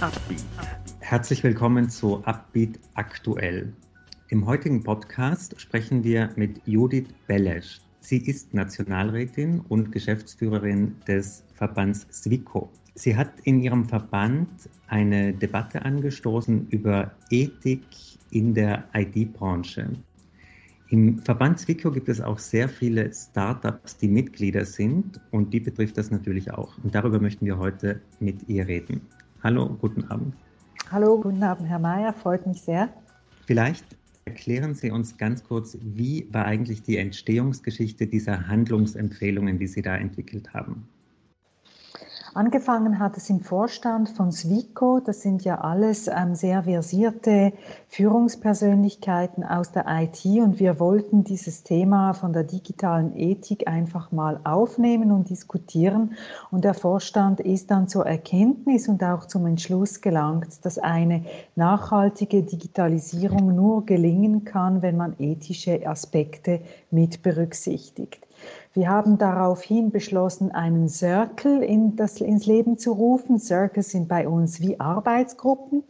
Upbeat. Herzlich willkommen zu Upbeat aktuell. Im heutigen Podcast sprechen wir mit Judith Belesch. Sie ist Nationalrätin und Geschäftsführerin des Verbands SWICO. Sie hat in ihrem Verband eine Debatte angestoßen über Ethik in der IT-Branche. Im Verband SWICO gibt es auch sehr viele Startups, die Mitglieder sind und die betrifft das natürlich auch. Und darüber möchten wir heute mit ihr reden. Hallo, guten Abend. Hallo, guten Abend, Herr Mayer, freut mich sehr. Vielleicht erklären Sie uns ganz kurz, wie war eigentlich die Entstehungsgeschichte dieser Handlungsempfehlungen, die Sie da entwickelt haben? Angefangen hat es im Vorstand von Swico. Das sind ja alles ähm, sehr versierte Führungspersönlichkeiten aus der IT und wir wollten dieses Thema von der digitalen Ethik einfach mal aufnehmen und diskutieren. Und der Vorstand ist dann zur Erkenntnis und auch zum Entschluss gelangt, dass eine nachhaltige Digitalisierung nur gelingen kann, wenn man ethische Aspekte mit berücksichtigt. Wir haben daraufhin beschlossen, einen Circle in das, ins Leben zu rufen. Circles sind bei uns wie Arbeitsgruppen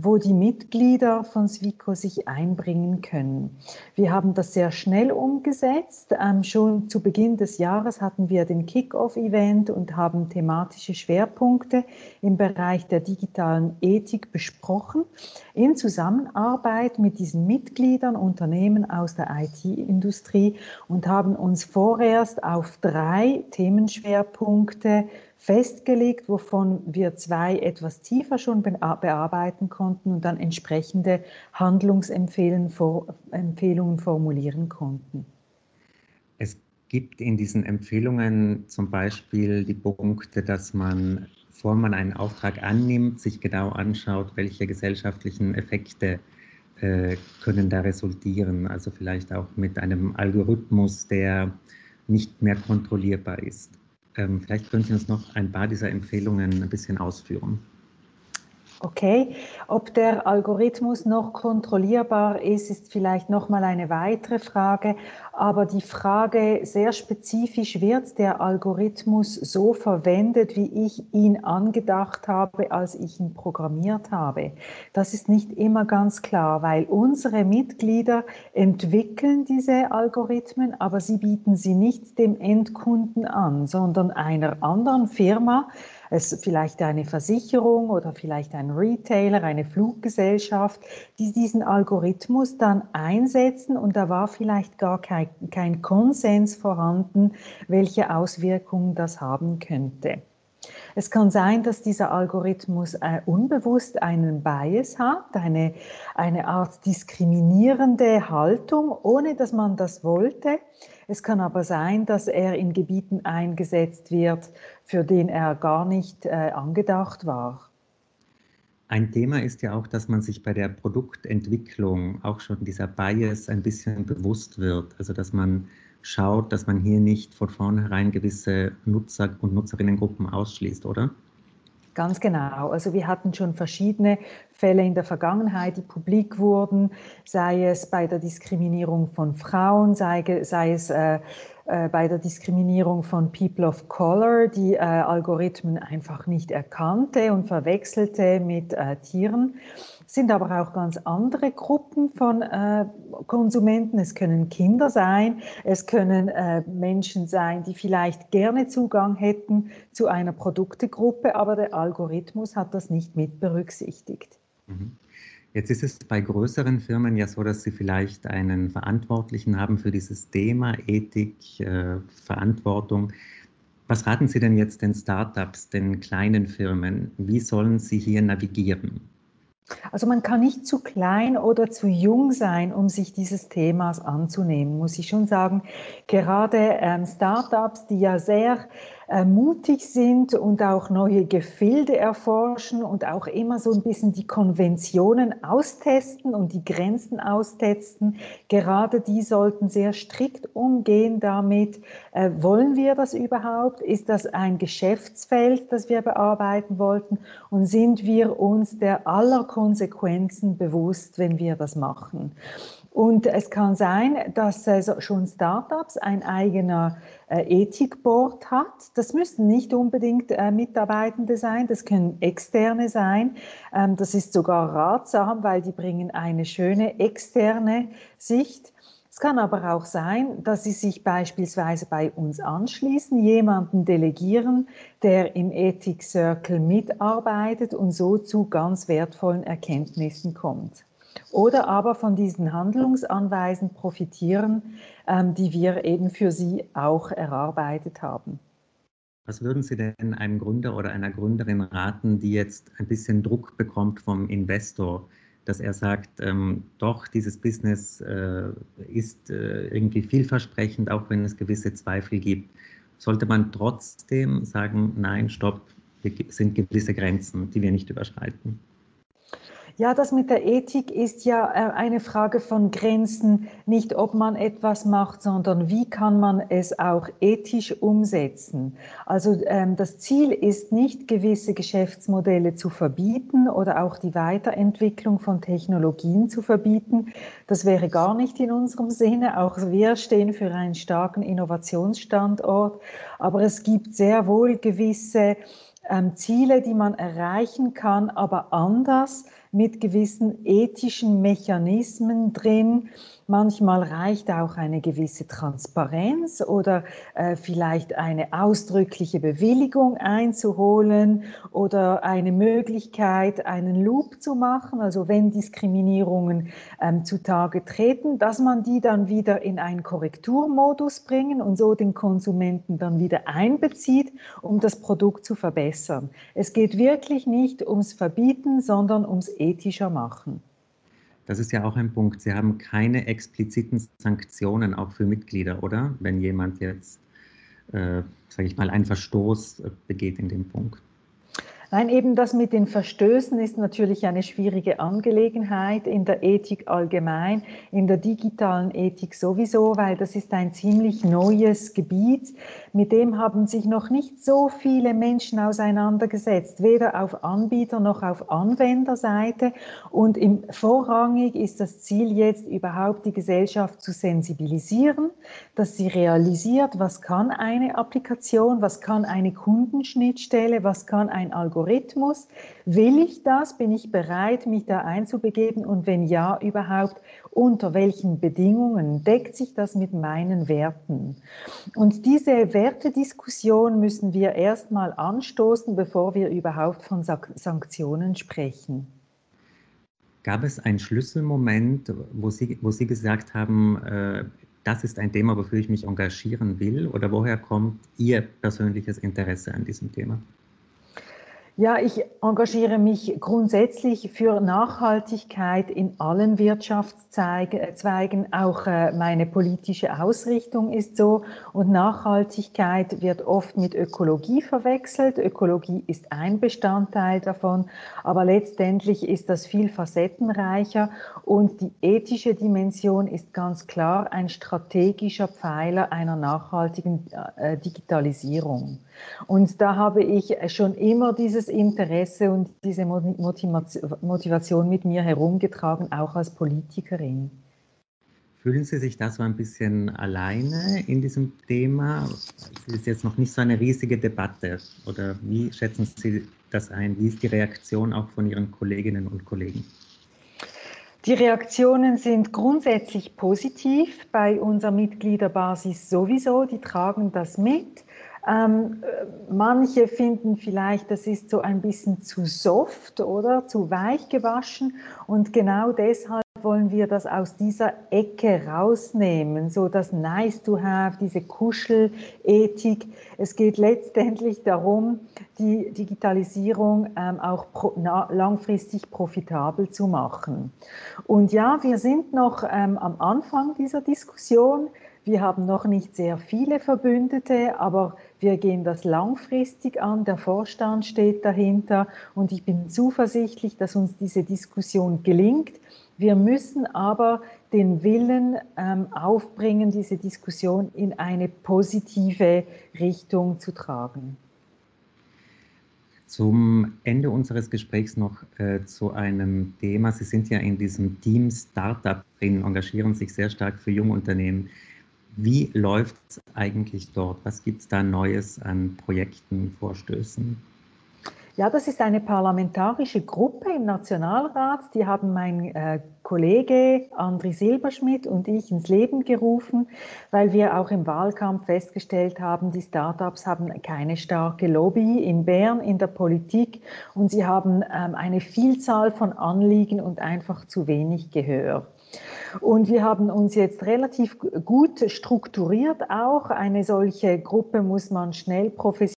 wo die Mitglieder von SWICO sich einbringen können. Wir haben das sehr schnell umgesetzt. Ähm, schon zu Beginn des Jahres hatten wir den Kick-off-Event und haben thematische Schwerpunkte im Bereich der digitalen Ethik besprochen, in Zusammenarbeit mit diesen Mitgliedern, Unternehmen aus der IT-Industrie und haben uns vorerst auf drei Themenschwerpunkte festgelegt, wovon wir zwei etwas tiefer schon bearbeiten konnten und dann entsprechende Handlungsempfehlungen formulieren konnten. Es gibt in diesen Empfehlungen zum Beispiel die Punkte, dass man, bevor man einen Auftrag annimmt, sich genau anschaut, welche gesellschaftlichen Effekte äh, können da resultieren. Also vielleicht auch mit einem Algorithmus, der nicht mehr kontrollierbar ist. Ähm, vielleicht können Sie uns noch ein paar dieser Empfehlungen ein bisschen ausführen. Okay, ob der Algorithmus noch kontrollierbar ist, ist vielleicht noch mal eine weitere Frage. Aber die Frage sehr spezifisch wird der Algorithmus so verwendet, wie ich ihn angedacht habe, als ich ihn programmiert habe. Das ist nicht immer ganz klar, weil unsere Mitglieder entwickeln diese Algorithmen, aber sie bieten sie nicht dem Endkunden an, sondern einer anderen Firma, es vielleicht eine Versicherung oder vielleicht ein Retailer, eine Fluggesellschaft, die diesen Algorithmus dann einsetzen und da war vielleicht gar kein, kein Konsens vorhanden, welche Auswirkungen das haben könnte. Es kann sein, dass dieser Algorithmus äh, unbewusst einen Bias hat, eine, eine Art diskriminierende Haltung, ohne dass man das wollte. Es kann aber sein, dass er in Gebieten eingesetzt wird, für den er gar nicht äh, angedacht war. Ein Thema ist ja auch, dass man sich bei der Produktentwicklung auch schon dieser Bias ein bisschen bewusst wird. Also dass man schaut, dass man hier nicht von vornherein gewisse Nutzer- und Nutzerinnengruppen ausschließt, oder? Ganz genau. Also wir hatten schon verschiedene Fälle in der Vergangenheit, die publik wurden, sei es bei der Diskriminierung von Frauen, sei, sei es äh, äh, bei der Diskriminierung von People of Color, die äh, Algorithmen einfach nicht erkannte und verwechselte mit äh, Tieren sind aber auch ganz andere Gruppen von äh, Konsumenten. Es können Kinder sein, es können äh, Menschen sein, die vielleicht gerne Zugang hätten zu einer Produktegruppe, aber der Algorithmus hat das nicht mit berücksichtigt. Mhm. Jetzt ist es bei größeren Firmen ja so, dass sie vielleicht einen Verantwortlichen haben für dieses Thema Ethik, äh, Verantwortung. Was raten Sie denn jetzt den Startups, den kleinen Firmen? Wie sollen sie hier navigieren? Also man kann nicht zu klein oder zu jung sein, um sich dieses Themas anzunehmen, muss ich schon sagen. Gerade ähm, Startups, die ja sehr äh, mutig sind und auch neue Gefilde erforschen und auch immer so ein bisschen die Konventionen austesten und die Grenzen austesten. Gerade die sollten sehr strikt umgehen damit. Äh, wollen wir das überhaupt? Ist das ein Geschäftsfeld, das wir bearbeiten wollten? Und sind wir uns der aller Konsequenzen bewusst, wenn wir das machen? Und es kann sein, dass äh, schon Startups ein eigener äh, Ethikboard hat. Das müssen nicht unbedingt äh, Mitarbeitende sein, das können externe sein. Ähm, das ist sogar ratsam, weil die bringen eine schöne externe Sicht. Es kann aber auch sein, dass Sie sich beispielsweise bei uns anschließen, jemanden delegieren, der im Ethik Circle mitarbeitet und so zu ganz wertvollen Erkenntnissen kommt. Oder aber von diesen Handlungsanweisen profitieren, ähm, die wir eben für Sie auch erarbeitet haben. Was würden Sie denn einem Gründer oder einer Gründerin raten, die jetzt ein bisschen Druck bekommt vom Investor? dass er sagt, ähm, doch, dieses Business äh, ist äh, irgendwie vielversprechend, auch wenn es gewisse Zweifel gibt. Sollte man trotzdem sagen, nein, stopp, es sind gewisse Grenzen, die wir nicht überschreiten? Ja, das mit der Ethik ist ja äh, eine Frage von Grenzen, nicht ob man etwas macht, sondern wie kann man es auch ethisch umsetzen. Also ähm, das Ziel ist nicht, gewisse Geschäftsmodelle zu verbieten oder auch die Weiterentwicklung von Technologien zu verbieten. Das wäre gar nicht in unserem Sinne. Auch wir stehen für einen starken Innovationsstandort. Aber es gibt sehr wohl gewisse ähm, Ziele, die man erreichen kann, aber anders mit gewissen ethischen Mechanismen drin, Manchmal reicht auch eine gewisse Transparenz oder äh, vielleicht eine ausdrückliche Bewilligung einzuholen oder eine Möglichkeit, einen Loop zu machen, also wenn Diskriminierungen ähm, zutage treten, dass man die dann wieder in einen Korrekturmodus bringen und so den Konsumenten dann wieder einbezieht, um das Produkt zu verbessern. Es geht wirklich nicht ums Verbieten, sondern ums ethischer Machen. Das ist ja auch ein Punkt. Sie haben keine expliziten Sanktionen auch für Mitglieder, oder? Wenn jemand jetzt, äh, sage ich mal, einen Verstoß begeht in dem Punkt. Nein, eben das mit den Verstößen ist natürlich eine schwierige Angelegenheit in der Ethik allgemein, in der digitalen Ethik sowieso, weil das ist ein ziemlich neues Gebiet. Mit dem haben sich noch nicht so viele Menschen auseinandergesetzt, weder auf Anbieter noch auf Anwenderseite. Und im, vorrangig ist das Ziel jetzt überhaupt die Gesellschaft zu sensibilisieren, dass sie realisiert, was kann eine Applikation, was kann eine Kundenschnittstelle, was kann ein Algorithmus Algorithmus. Will ich das? Bin ich bereit, mich da einzubegeben? Und wenn ja, überhaupt, unter welchen Bedingungen deckt sich das mit meinen Werten? Und diese Wertediskussion müssen wir erstmal anstoßen, bevor wir überhaupt von Sanktionen sprechen. Gab es einen Schlüsselmoment, wo Sie, wo Sie gesagt haben, äh, das ist ein Thema, wofür ich mich engagieren will? Oder woher kommt Ihr persönliches Interesse an diesem Thema? Ja, ich engagiere mich grundsätzlich für Nachhaltigkeit in allen Wirtschaftszweigen. Auch äh, meine politische Ausrichtung ist so. Und Nachhaltigkeit wird oft mit Ökologie verwechselt. Ökologie ist ein Bestandteil davon, aber letztendlich ist das viel facettenreicher. Und die ethische Dimension ist ganz klar ein strategischer Pfeiler einer nachhaltigen äh, Digitalisierung. Und da habe ich schon immer dieses Interesse und diese Motivation mit mir herumgetragen, auch als Politikerin. Fühlen Sie sich da so ein bisschen alleine in diesem Thema? Es ist jetzt noch nicht so eine riesige Debatte. Oder wie schätzen Sie das ein? Wie ist die Reaktion auch von Ihren Kolleginnen und Kollegen? Die Reaktionen sind grundsätzlich positiv bei unserer Mitgliederbasis sowieso. Die tragen das mit. Ähm, manche finden vielleicht, das ist so ein bisschen zu soft oder zu weich gewaschen und genau deshalb wollen wir das aus dieser Ecke rausnehmen, so das Nice to Have, diese Kuschelethik. Es geht letztendlich darum, die Digitalisierung ähm, auch pro, na, langfristig profitabel zu machen. Und ja, wir sind noch ähm, am Anfang dieser Diskussion. Wir haben noch nicht sehr viele Verbündete, aber wir gehen das langfristig an. Der Vorstand steht dahinter und ich bin zuversichtlich, dass uns diese Diskussion gelingt. Wir müssen aber den Willen ähm, aufbringen, diese Diskussion in eine positive Richtung zu tragen. Zum Ende unseres Gesprächs noch äh, zu einem Thema. Sie sind ja in diesem Team Startup drin, engagieren sich sehr stark für Jungunternehmen. Wie läuft es eigentlich dort? Was gibt es da Neues an Projekten, Vorstößen? Ja, das ist eine parlamentarische Gruppe im Nationalrat. Die haben mein äh, Kollege Andri Silberschmidt und ich ins Leben gerufen, weil wir auch im Wahlkampf festgestellt haben, die Startups haben keine starke Lobby in Bern, in der Politik und sie haben ähm, eine Vielzahl von Anliegen und einfach zu wenig Gehör. Und wir haben uns jetzt relativ gut strukturiert auch. Eine solche Gruppe muss man schnell professionell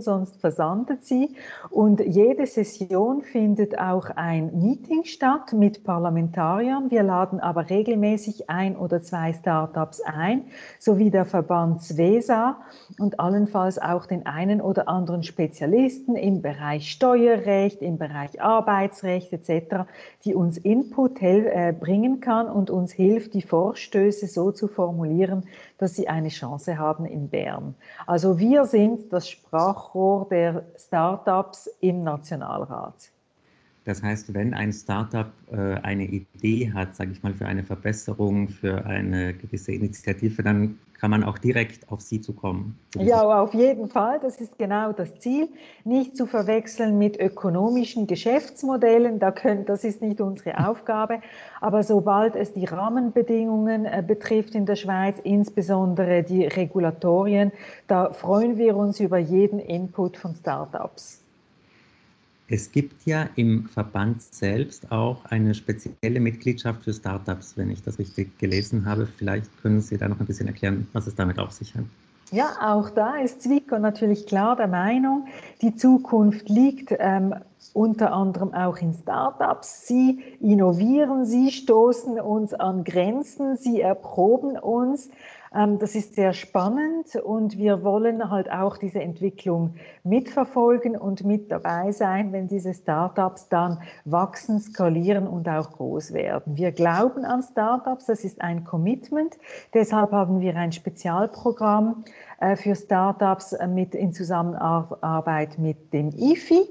sonst versandet sie. Und jede Session findet auch ein Meeting statt mit Parlamentariern. Wir laden aber regelmäßig ein oder zwei Startups ein, sowie der Verband SWESA und allenfalls auch den einen oder anderen Spezialisten im Bereich Steuerrecht, im Bereich Arbeitsrecht etc., die uns Input äh, bringen kann und uns hilft, die Vorstöße so zu formulieren, dass sie eine Chance haben in Bern. Also wir sind das Sprachrohr der Startups im Nationalrat. Das heißt, wenn ein Startup äh, eine Idee hat, sage ich mal, für eine Verbesserung, für eine gewisse Initiative, dann kann man auch direkt auf Sie zukommen. Ja, auf jeden Fall. Das ist genau das Ziel. Nicht zu verwechseln mit ökonomischen Geschäftsmodellen. Da können, das ist nicht unsere Aufgabe. Aber sobald es die Rahmenbedingungen äh, betrifft in der Schweiz, insbesondere die Regulatorien, da freuen wir uns über jeden Input von Startups. Es gibt ja im Verband selbst auch eine spezielle Mitgliedschaft für Startups, wenn ich das richtig gelesen habe. Vielleicht können Sie da noch ein bisschen erklären, was es damit auf sich hat. Ja, auch da ist Zwickau natürlich klar der Meinung, die Zukunft liegt ähm, unter anderem auch in Startups. Sie innovieren, sie stoßen uns an Grenzen, sie erproben uns. Ähm, das ist sehr spannend und wir wollen halt auch diese Entwicklung mitverfolgen und mit dabei sein, wenn diese Startups dann wachsen, skalieren und auch groß werden. Wir glauben an Startups, das ist ein Commitment. Deshalb haben wir ein Spezialprogramm äh, für Startups mit, in Zusammenarbeit mit dem IFI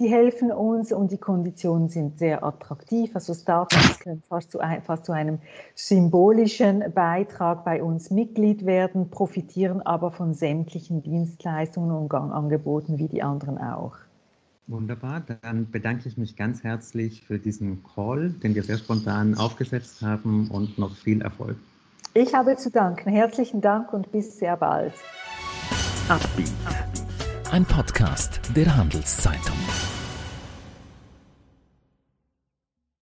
die helfen uns und die Konditionen sind sehr attraktiv. Also Startups können fast zu, ein, fast zu einem symbolischen Beitrag bei uns Mitglied werden, profitieren aber von sämtlichen Dienstleistungen und Angeboten wie die anderen auch. Wunderbar, dann bedanke ich mich ganz herzlich für diesen Call, den wir sehr spontan aufgesetzt haben und noch viel Erfolg. Ich habe zu danken. Herzlichen Dank und bis sehr bald. Ein Podcast der Handelszeitung.